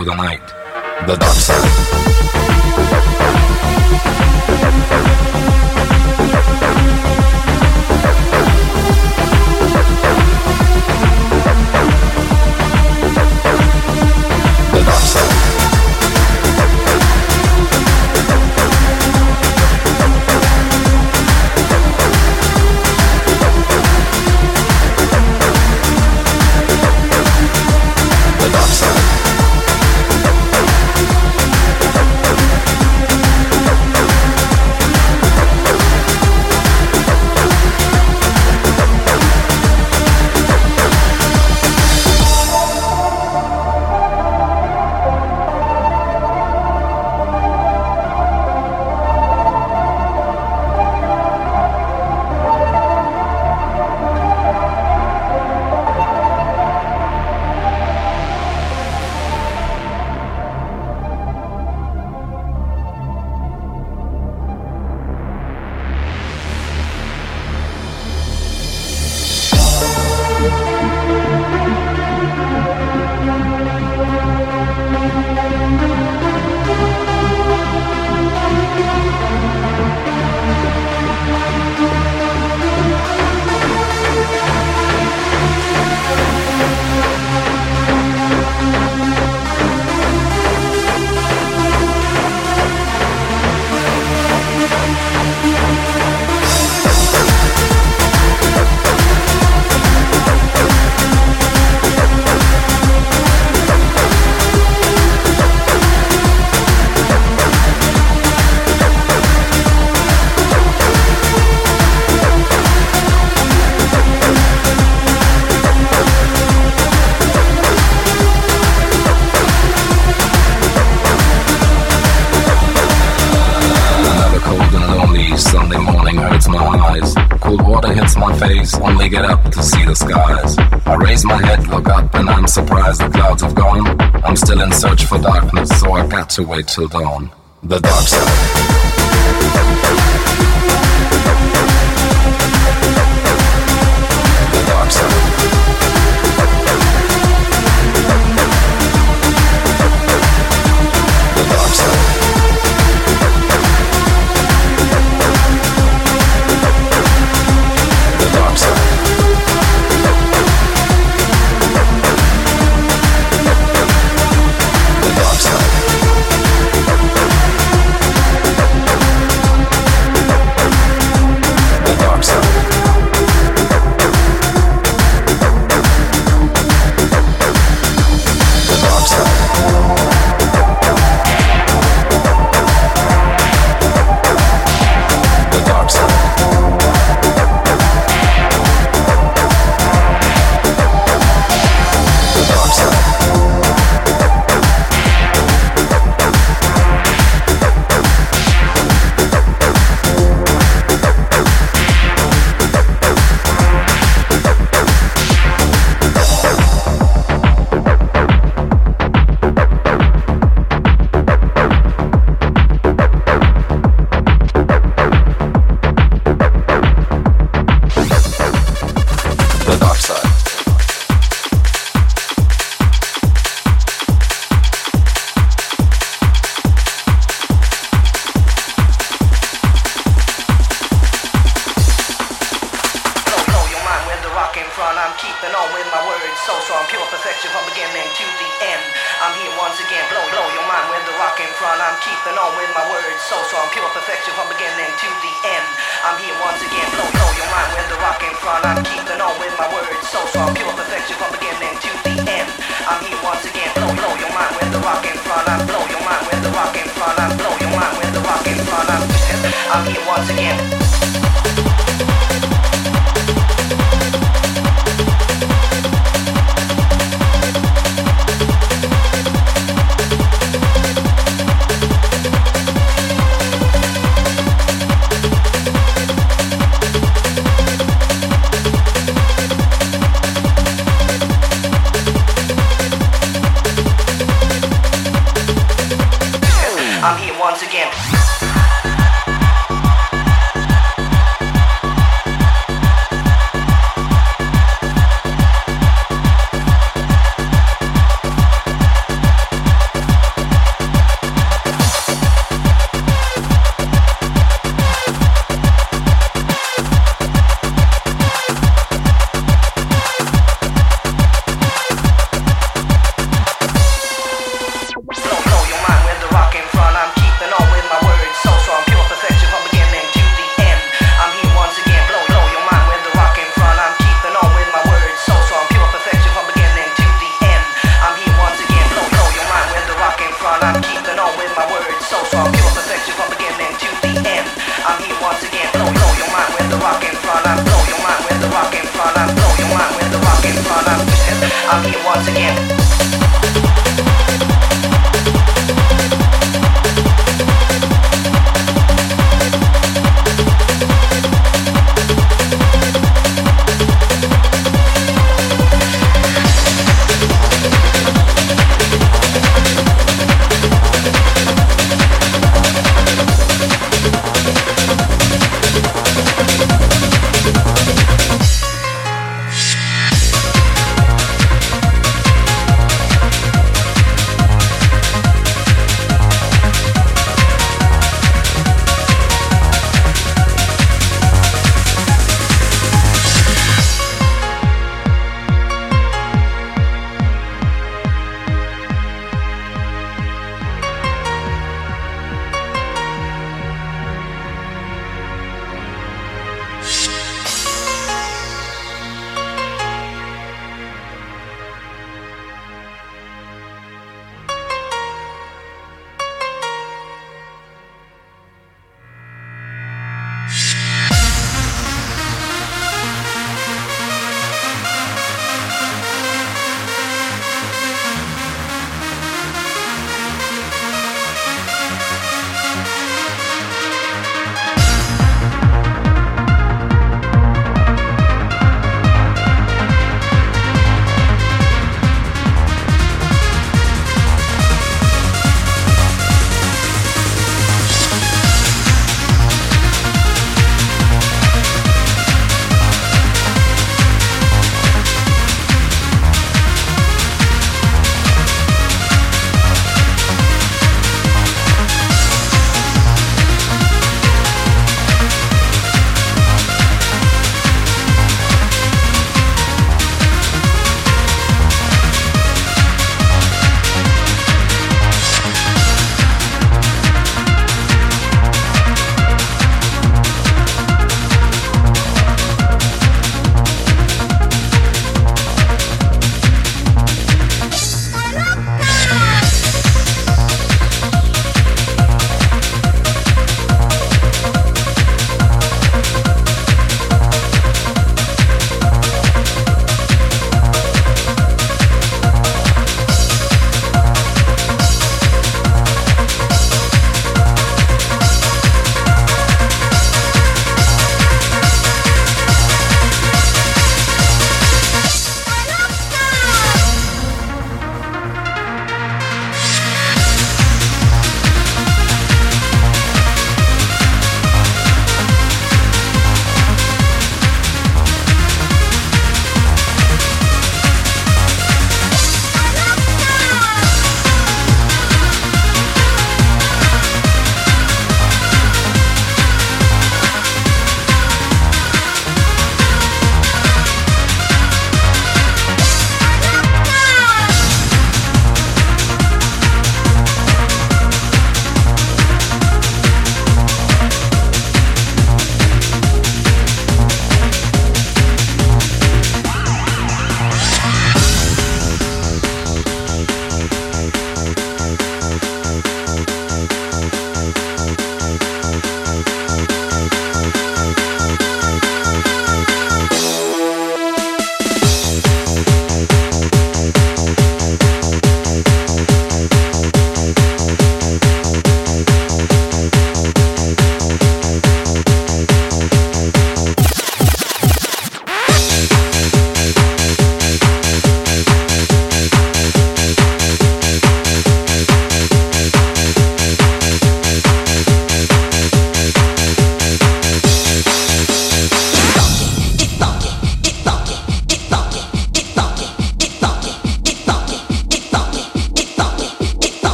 Rodaná. To wait till dawn. The dark side.